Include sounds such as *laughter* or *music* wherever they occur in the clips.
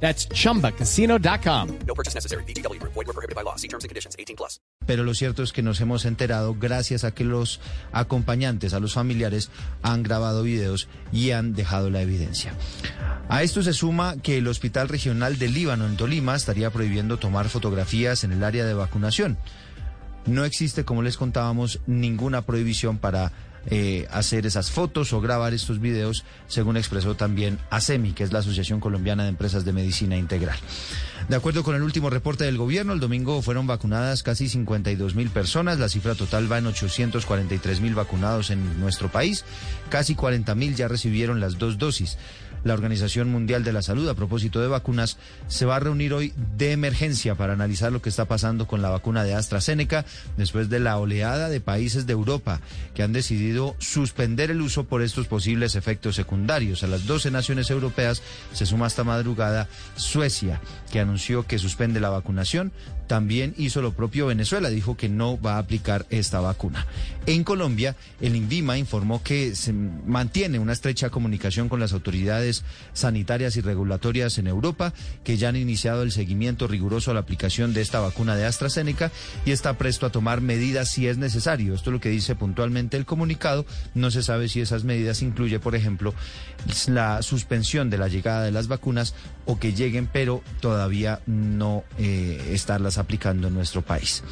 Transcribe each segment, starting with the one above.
That's chumbacasino.com. No purchase necessary. BGW. Void were prohibited by law. See terms and conditions. 18 plus. Pero lo cierto es que nos hemos enterado gracias a que los acompañantes, a los familiares, han grabado videos y han dejado la evidencia. A esto se suma que el Hospital Regional del Líbano en Tolima estaría prohibiendo tomar fotografías en el área de vacunación. No existe, como les contábamos, ninguna prohibición para eh, hacer esas fotos o grabar estos videos, según expresó también ASEMI, que es la Asociación Colombiana de Empresas de Medicina Integral. De acuerdo con el último reporte del gobierno, el domingo fueron vacunadas casi 52 mil personas. La cifra total va en 843 mil vacunados en nuestro país. Casi 40 mil ya recibieron las dos dosis. La Organización Mundial de la Salud, a propósito de vacunas, se va a reunir hoy de emergencia para analizar lo que está pasando con la vacuna de AstraZeneca después de la oleada de países de Europa que han decidido suspender el uso por estos posibles efectos secundarios. A las 12 naciones europeas se suma esta madrugada Suecia, que anunció que suspende la vacunación. También hizo lo propio Venezuela, dijo que no va a aplicar esta vacuna. En Colombia, el INVIMA informó que se mantiene una estrecha comunicación con las autoridades sanitarias y regulatorias en Europa, que ya han iniciado el seguimiento riguroso a la aplicación de esta vacuna de AstraZeneca y está presto a tomar medidas si es necesario. Esto es lo que dice puntualmente el comunicado. No se sabe si esas medidas incluye, por ejemplo, la suspensión de la llegada de las vacunas o que lleguen, pero todavía no eh, estarlas aplicando en nuestro país.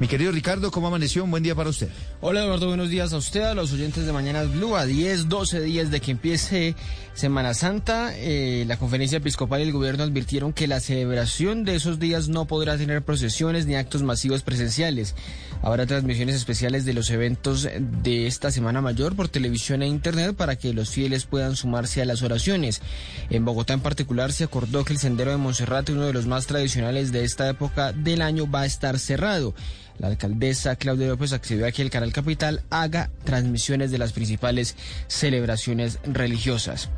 Mi querido Ricardo, ¿cómo amaneció? Un buen día para usted. Hola Eduardo, buenos días a usted, a los oyentes de Mañanas Blue, a 10, 12 días de que empiece Semana Santa. Eh, la conferencia episcopal y el gobierno advirtieron que la celebración de esos días no podrá tener procesiones ni actos masivos presenciales. Habrá transmisiones especiales de los eventos de esta Semana Mayor por televisión e internet para que los fieles puedan sumarse a las oraciones. En Bogotá en particular se acordó que el sendero de Monserrate, uno de los más tradicionales de esta época del año, va a estar cerrado. La alcaldesa Claudia López accedió a que el canal Capital haga transmisiones de las principales celebraciones religiosas.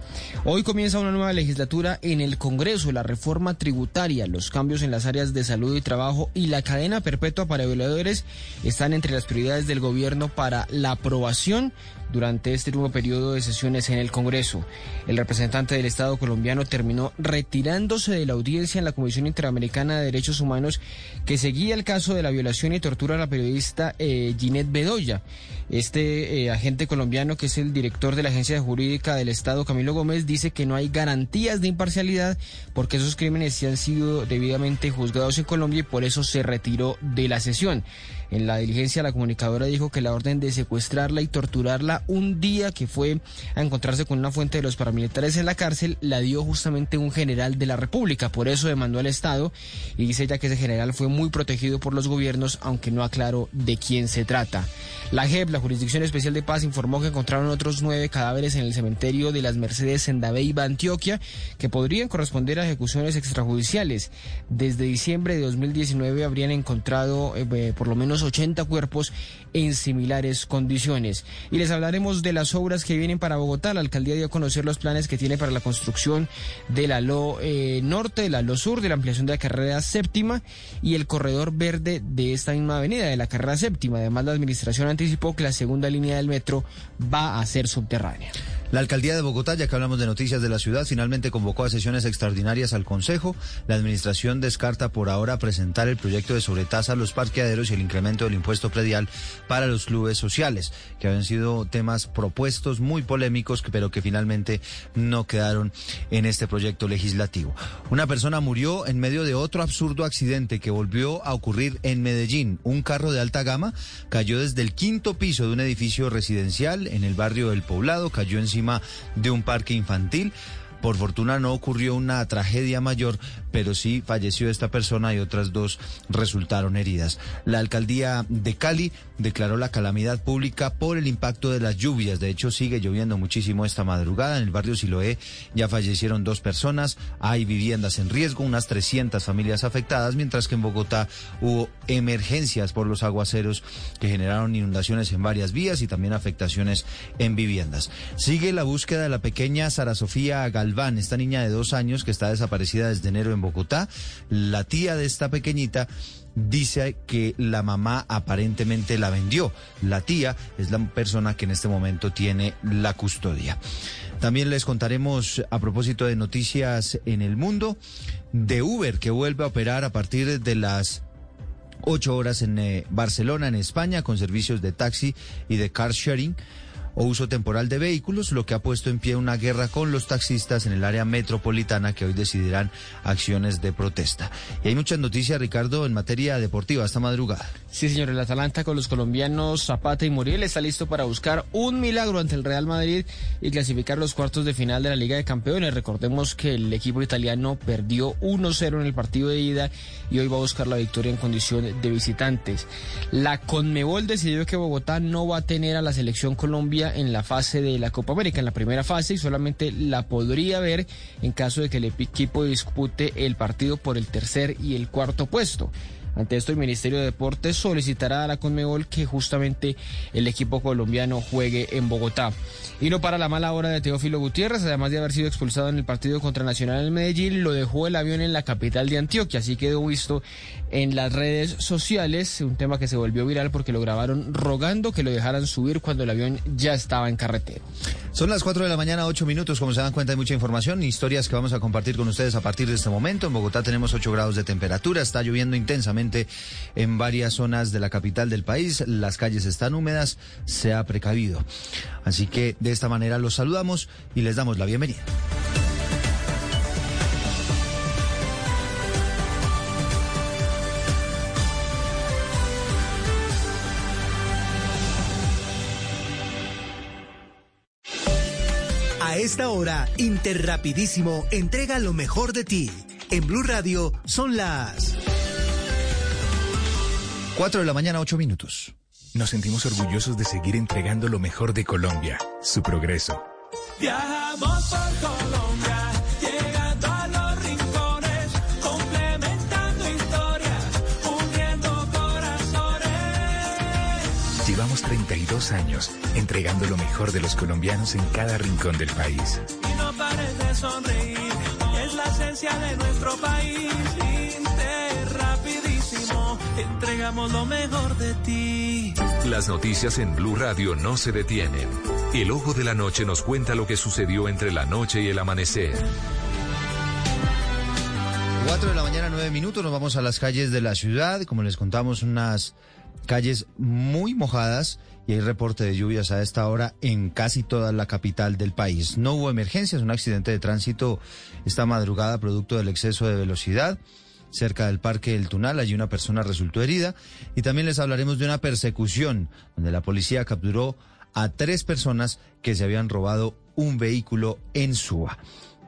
Hoy comienza una nueva legislatura en el Congreso, la reforma tributaria, los cambios en las áreas de salud y trabajo y la cadena perpetua para violadores están entre las prioridades del gobierno para la aprobación durante este nuevo periodo de sesiones en el Congreso. El representante del Estado colombiano terminó retirándose de la audiencia en la Comisión Interamericana de Derechos Humanos que seguía el caso de la violación y tortura a la periodista eh, Ginette Bedoya. Este eh, agente colombiano, que es el director de la Agencia Jurídica del Estado, Camilo Gómez, dice que no hay garantías de imparcialidad porque esos crímenes sí han sido debidamente juzgados en Colombia y por eso se retiró de la sesión. En la diligencia, la comunicadora dijo que la orden de secuestrarla y torturarla un día que fue a encontrarse con una fuente de los paramilitares en la cárcel la dio justamente un general de la República. Por eso demandó al Estado y dice ella que ese general fue muy protegido por los gobiernos, aunque no aclaró de quién se trata. La JEP, la Jurisdicción Especial de Paz, informó que encontraron otros nueve cadáveres en el cementerio de las Mercedes en Dabeiba, Antioquia, que podrían corresponder a ejecuciones extrajudiciales. Desde diciembre de 2019 habrían encontrado eh, por lo menos 80 cuerpos en similares condiciones. Y les hablaremos de las obras que vienen para Bogotá. La alcaldía dio a conocer los planes que tiene para la construcción de la LO eh, Norte, de la LO Sur, de la ampliación de la carrera séptima y el corredor verde de esta misma avenida, de la carrera séptima. Además, la administración anticipó que la segunda línea del metro va a ser subterránea. La alcaldía de Bogotá, ya que hablamos de noticias de la ciudad, finalmente convocó a sesiones extraordinarias al Consejo. La administración descarta por ahora presentar el proyecto de sobretasa a los parqueaderos y el incremento del impuesto predial para los clubes sociales, que habían sido temas propuestos muy polémicos, pero que finalmente no quedaron en este proyecto legislativo. Una persona murió en medio de otro absurdo accidente que volvió a ocurrir en Medellín. Un carro de alta gama cayó desde el quinto piso de un edificio residencial en el barrio del Poblado, cayó de un parque infantil. Por fortuna no ocurrió una tragedia mayor, pero sí falleció esta persona y otras dos resultaron heridas. La alcaldía de Cali declaró la calamidad pública por el impacto de las lluvias. De hecho, sigue lloviendo muchísimo esta madrugada. En el barrio Siloé ya fallecieron dos personas. Hay viviendas en riesgo, unas 300 familias afectadas, mientras que en Bogotá hubo emergencias por los aguaceros que generaron inundaciones en varias vías y también afectaciones en viviendas. Sigue la búsqueda de la pequeña Sara Sofía Esta niña de dos años que está desaparecida desde enero en Bogotá. La tía de esta pequeñita dice que la mamá aparentemente la vendió. La tía es la persona que en este momento tiene la custodia. También les contaremos a propósito de noticias en el mundo de Uber que vuelve a operar a partir de las ocho horas en eh, Barcelona, en España, con servicios de taxi y de car sharing o uso temporal de vehículos, lo que ha puesto en pie una guerra con los taxistas en el área metropolitana que hoy decidirán acciones de protesta. Y hay muchas noticias, Ricardo, en materia deportiva esta madrugada. Sí, señor, el Atalanta con los colombianos Zapata y Muriel está listo para buscar un milagro ante el Real Madrid y clasificar los cuartos de final de la Liga de Campeones. Recordemos que el equipo italiano perdió 1-0 en el partido de ida y hoy va a buscar la victoria en condición de visitantes. La Conmebol decidió que Bogotá no va a tener a la selección Colombia en la fase de la Copa América, en la primera fase, y solamente la podría ver en caso de que el equipo dispute el partido por el tercer y el cuarto puesto. Ante esto, el Ministerio de Deportes solicitará a la Conmebol que justamente el equipo colombiano juegue en Bogotá. Y no para la mala hora de Teófilo Gutiérrez, además de haber sido expulsado en el partido contra Nacional en Medellín, lo dejó el avión en la capital de Antioquia. Así quedó visto en las redes sociales, un tema que se volvió viral porque lo grabaron rogando que lo dejaran subir cuando el avión ya estaba en carretera. Son las 4 de la mañana, 8 minutos. Como se dan cuenta, hay mucha información, historias que vamos a compartir con ustedes a partir de este momento. En Bogotá tenemos 8 grados de temperatura, está lloviendo intensamente en varias zonas de la capital del país. Las calles están húmedas, se ha precavido. Así que de esta manera los saludamos y les damos la bienvenida. A esta hora, Interrapidísimo entrega lo mejor de ti. En Blue Radio son las 4 de la mañana, 8 minutos. Nos sentimos orgullosos de seguir entregando lo mejor de Colombia, su progreso. Viajamos por Colombia, llegando a los rincones, complementando historias, uniendo corazones. Llevamos 32 años entregando lo mejor de los colombianos en cada rincón del país. Y no pares de sonreír, es la esencia de nuestro país. Entregamos lo mejor de ti. Las noticias en Blue Radio no se detienen. El ojo de la noche nos cuenta lo que sucedió entre la noche y el amanecer. 4 de la mañana, 9 minutos, nos vamos a las calles de la ciudad. Como les contamos, unas calles muy mojadas y hay reporte de lluvias a esta hora en casi toda la capital del país. No hubo emergencias, un accidente de tránsito esta madrugada producto del exceso de velocidad. Cerca del Parque del Tunal, allí una persona resultó herida. Y también les hablaremos de una persecución donde la policía capturó a tres personas que se habían robado un vehículo en Suba.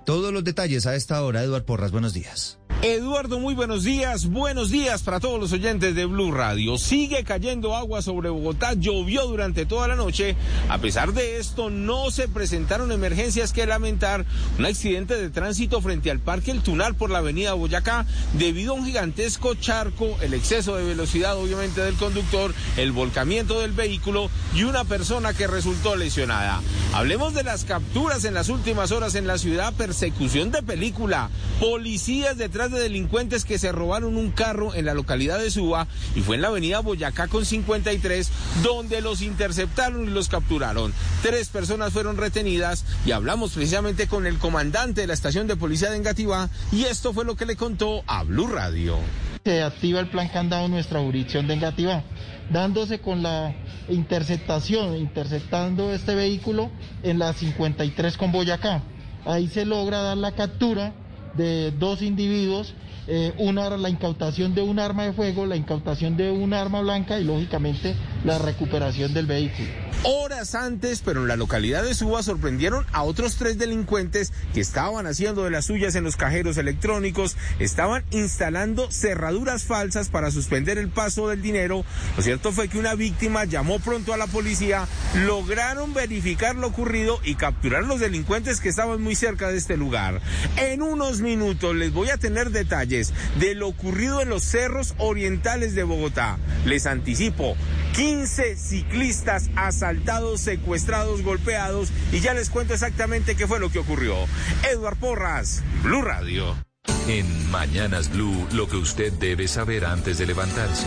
Todos los detalles a esta hora, Eduard Porras, buenos días. Eduardo, muy buenos días. Buenos días para todos los oyentes de Blue Radio. Sigue cayendo agua sobre Bogotá. Llovió durante toda la noche. A pesar de esto, no se presentaron emergencias que lamentar. Un accidente de tránsito frente al Parque El Tunal por la avenida Boyacá debido a un gigantesco charco, el exceso de velocidad obviamente del conductor, el volcamiento del vehículo y una persona que resultó lesionada. Hablemos de las capturas en las últimas horas en la ciudad. Persecución de película. Policías detrás de delincuentes que se robaron un carro en la localidad de Suba y fue en la avenida Boyacá con 53 donde los interceptaron y los capturaron. Tres personas fueron retenidas y hablamos precisamente con el comandante de la estación de policía de Engativá y esto fue lo que le contó a Blue Radio. Se activa el plan candado en nuestra jurisdicción de Engativá, dándose con la interceptación, interceptando este vehículo en la 53 con Boyacá. Ahí se logra dar la captura de dos individuos, eh, una la incautación de un arma de fuego, la incautación de un arma blanca y lógicamente la recuperación del vehículo. Horas antes, pero en la localidad de Suba sorprendieron a otros tres delincuentes que estaban haciendo de las suyas en los cajeros electrónicos, estaban instalando cerraduras falsas para suspender el paso del dinero. Lo cierto fue que una víctima llamó pronto a la policía, lograron verificar lo ocurrido y capturar los delincuentes que estaban muy cerca de este lugar. En unos minutos les voy a tener detalles de lo ocurrido en los cerros orientales de Bogotá. Les anticipo, 15 ciclistas asaltados, secuestrados, golpeados y ya les cuento exactamente qué fue lo que ocurrió. Eduard Porras, Blue Radio. En Mañanas Blue, lo que usted debe saber antes de levantarse.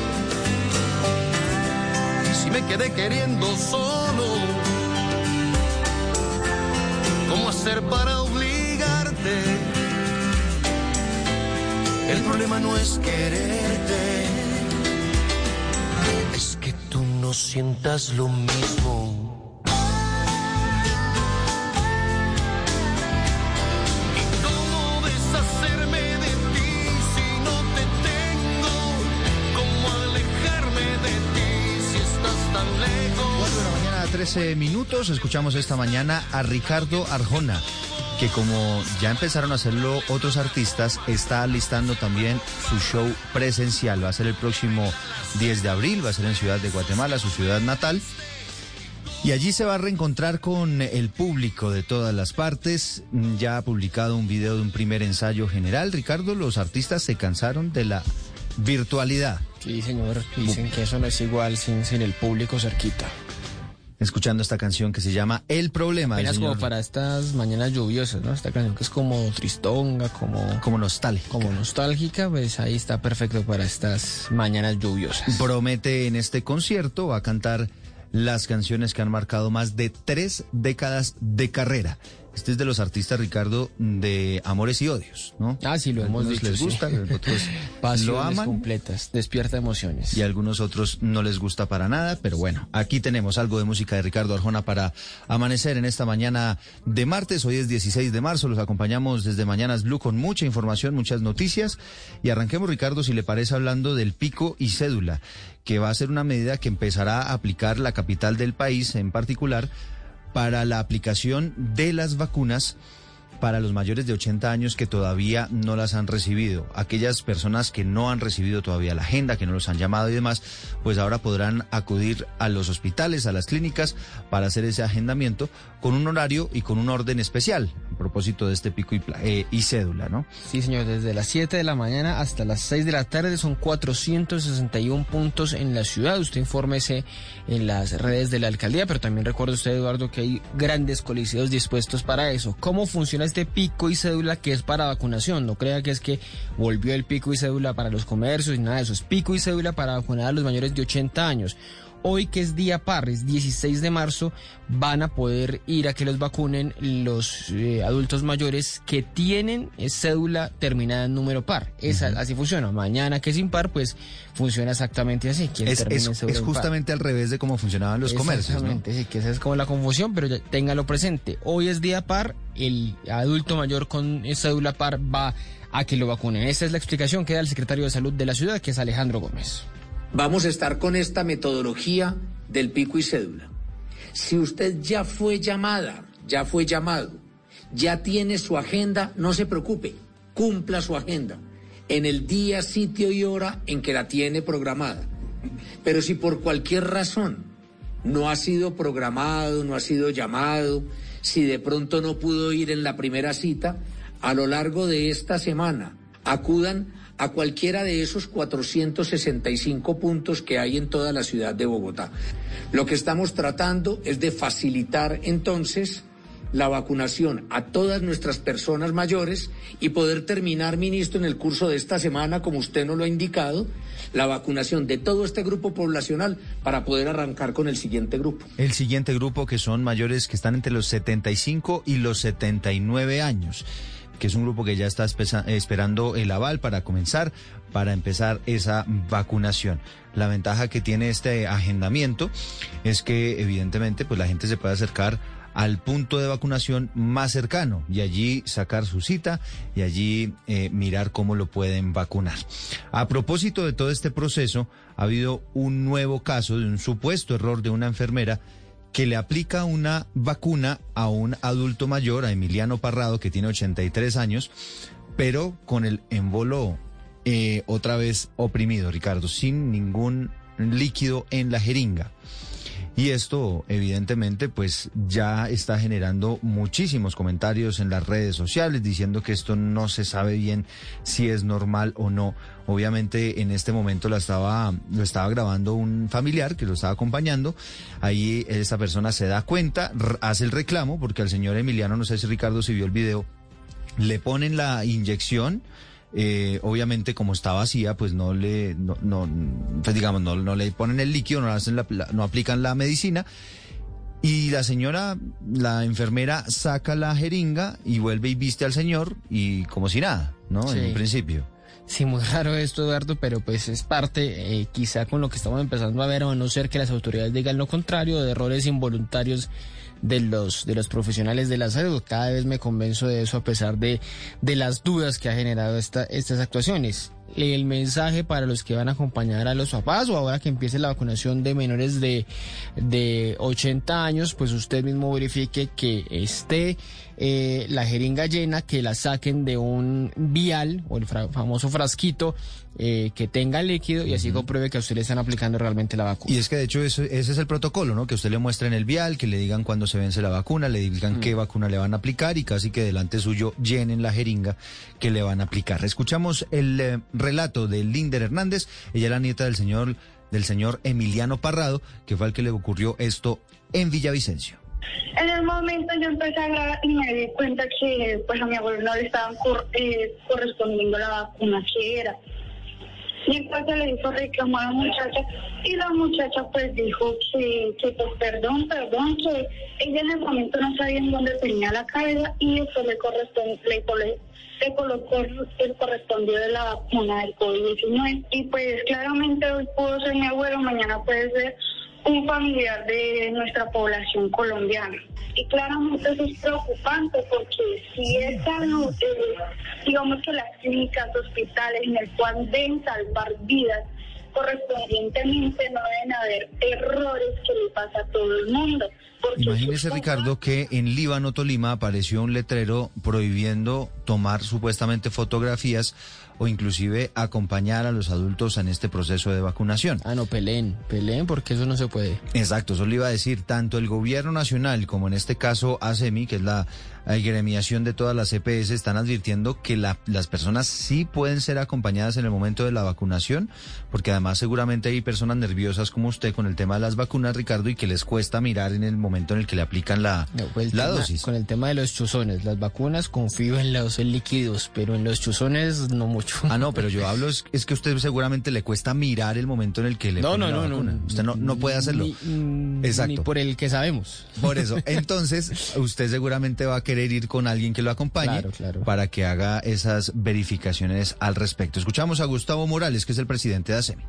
Me quedé queriendo solo, ¿cómo hacer para obligarte? El problema no es quererte, es que tú no sientas lo mismo. 13 minutos. Escuchamos esta mañana a Ricardo Arjona, que como ya empezaron a hacerlo otros artistas, está listando también su show presencial. Va a ser el próximo 10 de abril, va a ser en Ciudad de Guatemala, su ciudad natal. Y allí se va a reencontrar con el público de todas las partes. Ya ha publicado un video de un primer ensayo general. Ricardo, los artistas se cansaron de la virtualidad. Sí, señor. Dicen que eso no es igual sin, sin el público cerquita. Escuchando esta canción que se llama El Problema. Apenas como para estas mañanas lluviosas, ¿no? Esta canción que es como tristonga, como, como nostálgica. como nostálgica, pues ahí está perfecto para estas mañanas lluviosas. Promete en este concierto, va a cantar las canciones que han marcado más de tres décadas de carrera. Este es de los artistas, Ricardo, de Amores y Odios, ¿no? Ah, sí, lo hemos Algunos dicho. les sí. gusta, otros *laughs* Pasiones lo aman. completas, despierta emociones. y a algunos otros no les gusta para nada, pero bueno, aquí tenemos algo de música de Ricardo Arjona para amanecer en esta mañana de martes, hoy es 16 de marzo, los acompañamos desde Mañanas Blue con mucha información, muchas noticias y arranquemos Ricardo, si le parece, hablando del pico y cédula, que va a ser una medida que empezará a aplicar la capital del país en particular para la aplicación de las vacunas para los mayores de 80 años que todavía no las han recibido. Aquellas personas que no han recibido todavía la agenda, que no los han llamado y demás, pues ahora podrán acudir a los hospitales, a las clínicas, para hacer ese agendamiento con un horario y con un orden especial, a propósito de este pico y, eh, y cédula, ¿no? Sí, señor, desde las 7 de la mañana hasta las 6 de la tarde son 461 puntos en la ciudad. Usted infórmese en las redes de la alcaldía, pero también recuerde usted, Eduardo, que hay grandes coliseos dispuestos para eso. ¿Cómo funciona este pico y cédula que es para vacunación? No crea que es que volvió el pico y cédula para los comercios y nada de eso. Es pico y cédula para vacunar a los mayores de 80 años. Hoy que es día par, es 16 de marzo, van a poder ir a que los vacunen los eh, adultos mayores que tienen eh, cédula terminada en número par. Esa, Así funciona. Mañana que es impar, pues funciona exactamente así. Es, impar. justamente al revés de cómo funcionaban los comercios, ¿no? Exactamente, sí, que esa es como la confusión, pero ya téngalo presente. Hoy es día par, el adulto mayor con cédula par va a que lo vacunen. Esta es la explicación que da el secretario de Salud de la ciudad, que es Alejandro Gómez. Vamos a estar con esta metodología del pico y cédula. Si usted ya fue llamada, ya fue llamado, ya tiene su agenda, no se preocupe, cumpla su agenda en el día, sitio y hora en que la tiene programada. Pero si por cualquier razón no ha sido programado, no ha sido llamado, si de pronto no pudo ir en la primera cita, a lo largo de esta semana acudan a cualquiera de esos 465 puntos que hay en toda la ciudad de Bogotá. Lo que estamos tratando es de facilitar entonces la vacunación a todas nuestras personas mayores y poder terminar, ministro, en el curso de esta semana, como usted nos lo ha indicado, la vacunación de todo este grupo poblacional para poder arrancar con el siguiente grupo. El siguiente grupo que son mayores que están entre los 75 y los 79 años, que es un grupo que ya está esperando el aval para comenzar, para empezar esa vacunación. La ventaja que tiene este agendamiento es que evidentemente pues la gente se puede acercar al punto de vacunación más cercano y allí sacar su cita y allí eh, mirar cómo lo pueden vacunar. A propósito de todo este proceso, ha habido un nuevo caso de un supuesto error de una enfermera que le aplica una vacuna a un adulto mayor, a Emiliano Parrado, que tiene 83 años, pero con el émbolo eh, otra vez oprimido, Ricardo, sin ningún líquido en la jeringa. Y esto, evidentemente, pues ya está generando muchísimos comentarios en las redes sociales diciendo que esto no se sabe bien si es normal o no. Obviamente, en este momento la estaba, lo estaba grabando un familiar que lo estaba acompañando. Ahí esa persona se da cuenta, hace el reclamo, porque al señor Emiliano, no sé si Ricardo si vio el video, le ponen la inyección. eh, obviamente como está vacía, pues no le, no, no, pues digamos, no, no le ponen el líquido, no, hacen la- no aplican la medicina. Y la señora, la enfermera, saca la jeringa y vuelve y viste al señor y como si nada, ¿no? En un principio. Sí, muy *laughs* raro esto, Eduardo, pero pues es parte, eh, quizá con lo que estamos empezando a ver, a no ser que las autoridades digan lo contrario, de errores involuntarios de los, de los profesionales de la salud. Cada vez me convenzo de eso a pesar de, de las dudas que ha generado esta, estas actuaciones. El mensaje para los que van a acompañar a los papás o ahora que empiece la vacunación de menores de, de 80 años, pues usted mismo verifique que esté eh, la jeringa llena, que la saquen de un vial o el fra- famoso frasquito eh, que tenga líquido y así compruebe que a usted le están aplicando realmente la vacuna. Y es que de hecho eso- ese es el protocolo, ¿no? Que usted le muestre en el vial, que le digan cuándo se vence la vacuna, le digan qué vacuna le van a aplicar y casi que delante suyo llenen la jeringa que le van a aplicar. Escuchamos el eh, relato de Linder Hernández, ella es la nieta del señor, del señor Emiliano Parrado, que fue al que le ocurrió esto en Villavicencio. En el momento yo empecé a grabar y me di cuenta que pues a mi abuelo no le estaban cor- eh, correspondiendo la vacuna que era. Y entonces le hizo reclamo a la muchacha y la muchacha pues dijo que, que pues perdón, perdón, que ella en el momento no sabía en dónde tenía la cabeza y eso le corresponde, le, le colocó el correspondido de la vacuna del COVID-19. Y pues claramente hoy pudo ser mi abuelo, mañana puede ser un familiar de nuestra población colombiana. Y claramente eso es preocupante porque si es salud, eh, digamos que las clínicas, hospitales en el cual deben salvar vidas, correspondientemente no deben haber errores que le pasa a todo el mundo. Imagínese, Ricardo, que en Líbano, Tolima, apareció un letrero prohibiendo tomar supuestamente fotografías o inclusive acompañar a los adultos en este proceso de vacunación. Ah, no, peleen, peleen porque eso no se puede. Exacto, eso le iba a decir, tanto el gobierno nacional como en este caso ASEMI, que es la gremiación de todas las EPS están advirtiendo que la- las personas sí pueden ser acompañadas en el momento de la vacunación, porque además seguramente hay personas nerviosas como usted con el tema de las vacunas, Ricardo, y que les cuesta mirar en el momento en el que le aplican la, No, pues la tema- dosis. Con el tema de los chuzones, las vacunas confío en los líquidos, pero en los chuzones no mucho. Ah, no, pero yo hablo, es, es que a usted seguramente le cuesta mirar el momento en el que le No, ponen no, la no, no, vacuna. Usted no, no puede hacerlo. Ni, Exacto. ni por el que sabemos. Por eso, *laughs* entonces usted seguramente va a querer ir con alguien que lo acompañe Claro, claro. para que haga esas verificaciones al respecto. Escuchamos a Gustavo Morales, que es el presidente de ASEMI.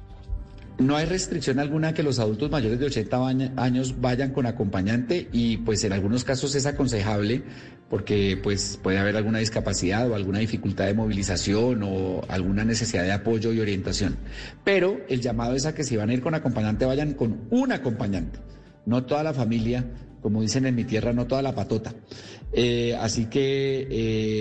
No hay restricción alguna que los adultos mayores de 80 baña- años vayan con acompañante y pues en algunos casos es aconsejable porque pues puede haber alguna discapacidad o alguna dificultad de movilización o alguna necesidad de apoyo y orientación. Pero el llamado es a que si van a ir con acompañante vayan con un acompañante, no toda la familia, como dicen en mi tierra, no toda la patota. Eh, así que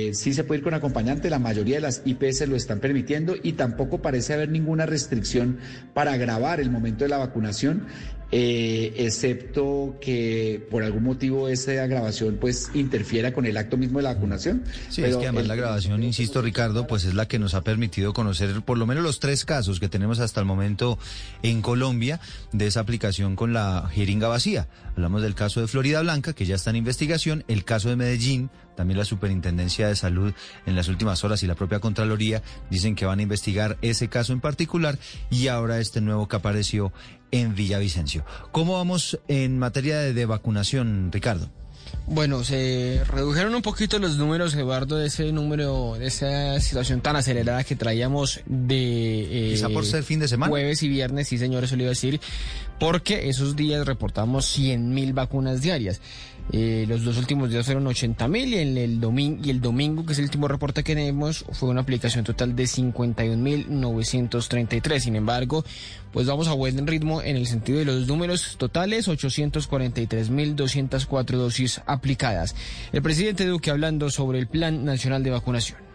eh, sí se puede ir con acompañante, la mayoría de las IPS lo están permitiendo y tampoco parece haber ninguna restricción para grabar el momento de la vacunación, eh, excepto que por algún motivo esa grabación pues interfiera con el acto mismo de la vacunación. Sí, es que además el- la grabación, insisto Ricardo, pues es la que nos ha permitido conocer por lo menos los tres casos que tenemos hasta el momento en Colombia de esa aplicación con la jeringa vacía. Hablamos del caso de Florida Blanca, que ya está en investigación, el caso de Medellín, también la Superintendencia de Salud en las últimas horas y la propia Contraloría dicen que van a investigar ese caso en particular y ahora este nuevo que apareció en Villavicencio. ¿Cómo vamos en materia de, de vacunación, Ricardo? Bueno, se redujeron un poquito los números, Eduardo, de ese número, de esa situación tan acelerada que traíamos de... eh, Quizá por ser fin de semana. Jueves y viernes, sí señor, eso le iba a decir, porque esos días reportamos 100 mil vacunas diarias. Eh, los dos últimos días fueron 80 mil y, en el domingo, y el domingo, que es el último reporte que tenemos, fue una aplicación total de 51 mil 933. Sin embargo, pues vamos a buen ritmo en el sentido de los números totales, 843 mil 204 dosis aplicadas. El presidente Duque hablando sobre el Plan Nacional de Vacunación.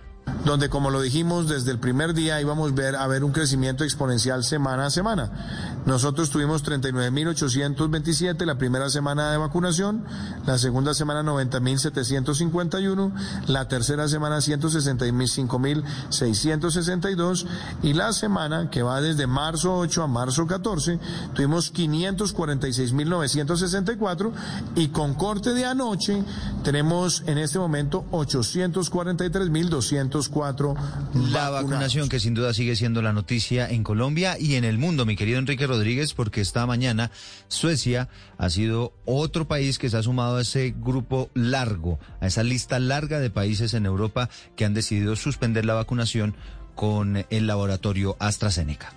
Donde como lo dijimos desde el primer día íbamos a ver, a ver un crecimiento exponencial semana a semana. Nosotros tuvimos 39.827 la primera semana de vacunación, la segunda semana 90.751, la tercera semana 165.662 y la semana que va desde marzo 8 a marzo 14 tuvimos 546.964 y con corte de anoche tenemos en este momento 843.204 La vacunación que sin duda sigue siendo la noticia en Colombia y en el mundo, mi querido Enrique Rodríguez, porque esta mañana Suecia ha sido otro país que se ha sumado a ese grupo largo, a esa lista larga de países en Europa que han decidido suspender la vacunación con el laboratorio AstraZeneca.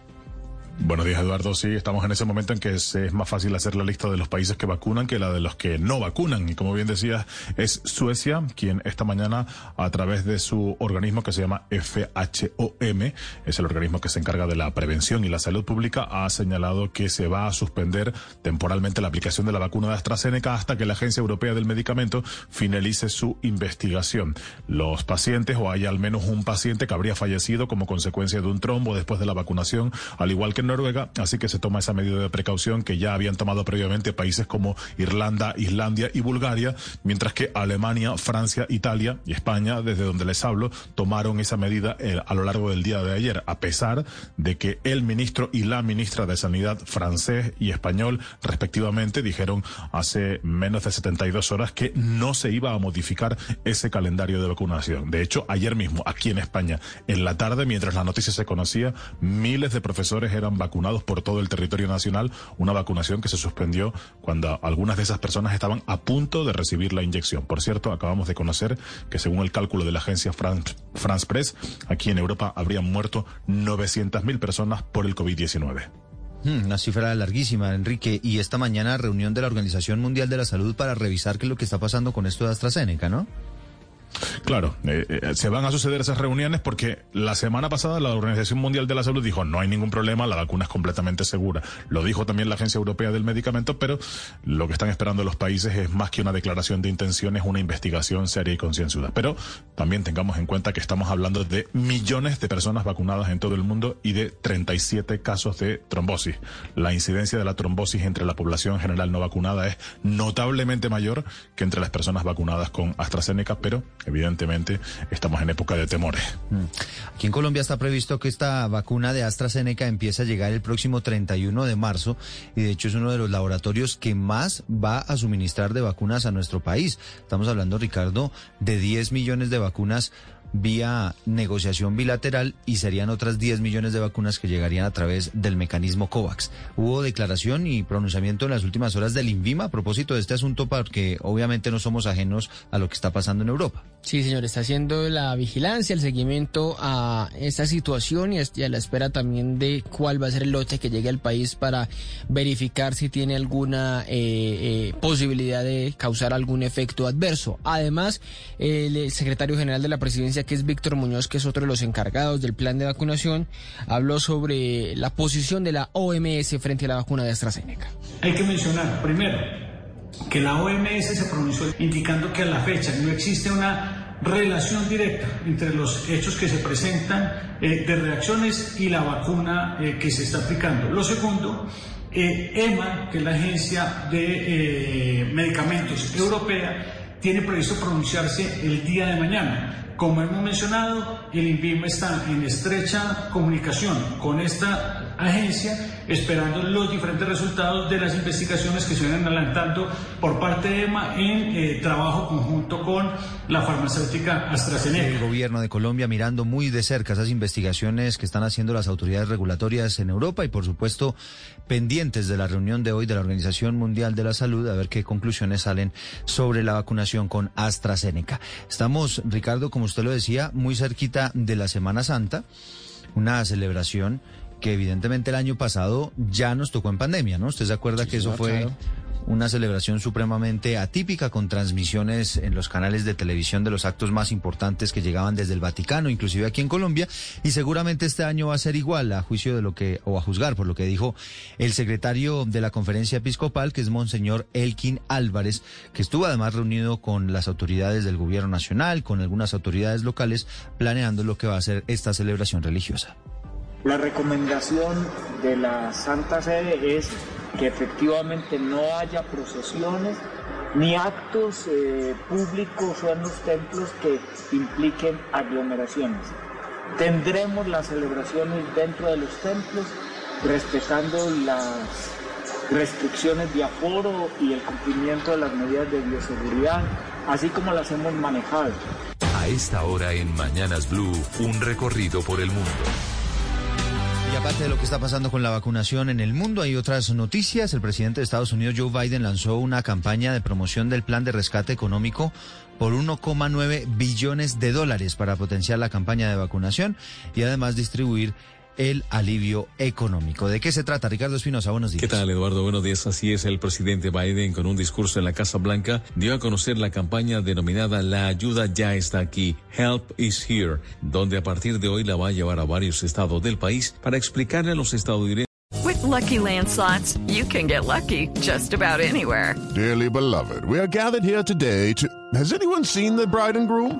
Buenos días, Eduardo. Sí, estamos en ese momento en que es, es más fácil hacer la lista de los países que vacunan que la de los que no vacunan. Y como bien decías, es Suecia quien esta mañana, a través de su organismo que se llama FHOM, es el organismo que se encarga de la prevención y la salud pública, ha señalado que se va a suspender temporalmente la aplicación de la vacuna de AstraZeneca hasta que la Agencia Europea del Medicamento finalice su investigación. Los pacientes, o hay al menos un paciente que habría fallecido como consecuencia de un trombo después de la vacunación, al igual que Noruega, así que se toma esa medida de precaución que ya habían tomado previamente países como Irlanda, Islandia y Bulgaria, mientras que Alemania, Francia, Italia y España, desde donde les hablo, tomaron esa medida eh, a lo largo del día de ayer, a pesar de que el ministro y la ministra de Sanidad francés y español, respectivamente, dijeron hace menos de 72 horas que no se iba a modificar ese calendario de vacunación. De hecho, ayer mismo, aquí en España, en la tarde, mientras la noticia se conocía, miles de profesores eran vacunados por todo el territorio nacional, una vacunación que se suspendió cuando algunas de esas personas estaban a punto de recibir la inyección. Por cierto, acabamos de conocer que según el cálculo de la agencia France, France Press, aquí en Europa habrían muerto 900.000 personas por el COVID-19. Hmm, Una cifra larguísima, Enrique. Y esta mañana reunión de la Organización Mundial de la Salud para revisar qué es lo que está pasando con esto de AstraZeneca, ¿no? Claro, eh, eh, se van a suceder esas reuniones porque la semana pasada la Organización Mundial de la Salud dijo no hay ningún problema, la vacuna es completamente segura. Lo dijo también la Agencia Europea del Medicamento, pero lo que están esperando los países es más que una declaración de intenciones, una investigación seria y concienzuda. Pero también tengamos en cuenta que estamos hablando de millones de personas vacunadas en todo el mundo y de 37 casos de trombosis. La incidencia de la trombosis entre la población general no vacunada es notablemente mayor que entre las personas vacunadas con AstraZeneca, pero evidentemente estamos en época de temores. Mm. Aquí en Colombia está previsto que esta vacuna de AstraZeneca empiece a llegar el próximo 31 de marzo y de hecho es uno de los laboratorios que más va a suministrar de vacunas a nuestro país. Estamos hablando, Ricardo, de 10 millones de vacunas vía negociación bilateral y serían otras 10 millones de vacunas que llegarían a través del mecanismo COVAX. Hubo declaración y pronunciamiento en las últimas horas del INVIMA a propósito de este asunto porque obviamente no somos ajenos a lo que está pasando en Europa. Sí, señor, está haciendo la vigilancia, el seguimiento a esta situación y a la espera también de cuál va a ser el lote que llegue al país para verificar si tiene alguna eh, eh, posibilidad de causar algún efecto adverso. Además, el secretario general de la presidencia, que es Víctor Muñoz, que es otro de los encargados del plan de vacunación, habló sobre la posición de la OMS frente a la vacuna de AstraZeneca. Hay que mencionar, primero, que la OMS se pronunció indicando que a la fecha no existe una relación directa entre los hechos que se presentan eh, de reacciones y la vacuna eh, que se está aplicando. Lo segundo, eh, EMA, que es la Agencia de eh, Medicamentos Europea, tiene previsto pronunciarse el día de mañana. Como hemos mencionado, el INVIMA está en estrecha comunicación con esta agencia, esperando los diferentes resultados de las investigaciones que se vienen adelantando por parte de EMA en eh, trabajo conjunto con la farmacéutica AstraZeneca. El gobierno de Colombia mirando muy de cerca esas investigaciones que están haciendo las autoridades regulatorias en Europa y por supuesto pendientes de la reunión de hoy de la Organización Mundial de la Salud a ver qué conclusiones salen sobre la vacunación con AstraZeneca. Estamos, Ricardo, como usted lo decía, muy cerquita de la Semana Santa, una celebración que evidentemente el año pasado ya nos tocó en pandemia, ¿no? ¿Usted se acuerda Sí, que eso fue claro. una celebración supremamente atípica con transmisiones en los canales de televisión de los actos más importantes que llegaban desde el Vaticano, inclusive aquí en Colombia, y seguramente este año va a ser igual a juicio de lo que o a juzgar por lo que dijo el secretario de la Conferencia Episcopal, que es Monseñor Elkin Álvarez, que estuvo además reunido con las autoridades del gobierno nacional, con algunas autoridades locales, planeando lo que va a ser esta celebración religiosa. La recomendación de la Santa Sede es que efectivamente no haya procesiones ni actos eh, públicos en los templos que impliquen aglomeraciones. Tendremos las celebraciones dentro de los templos respetando las restricciones de aforo y el cumplimiento de las medidas de bioseguridad, así como las hemos manejado. A esta hora en Mañanas Blue, un recorrido por el mundo. Aparte de lo que está pasando con la vacunación en el mundo, hay otras noticias. El presidente de Estados Unidos, Joe Biden, lanzó una campaña de promoción del plan de rescate económico por 1,9 billones de dólares para potenciar la campaña de vacunación y además distribuir el alivio económico. ¿De qué se trata, Ricardo Espinosa? Buenos días. ¿Qué tal, Eduardo? Buenos días. Así es, el presidente Biden, con un discurso en la Casa Blanca, dio a conocer la campaña denominada La ayuda ya está aquí, Help is here, donde a partir de hoy la va a llevar a varios estados del país para explicarle a los estadounidenses. With Lucky Land slots, you can get lucky just about anywhere. Dearly beloved, we are gathered here today to. Has anyone seen the bride and groom?